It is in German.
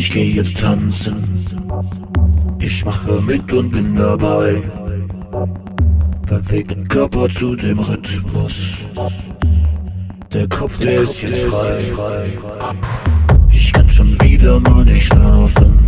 ich geh jetzt tanzen. Ich mache mit und bin dabei. Bewegt den Körper zu dem Rhythmus. Der Kopf, der, der ist Kopf, jetzt frei. Ich kann schon wieder mal nicht schlafen.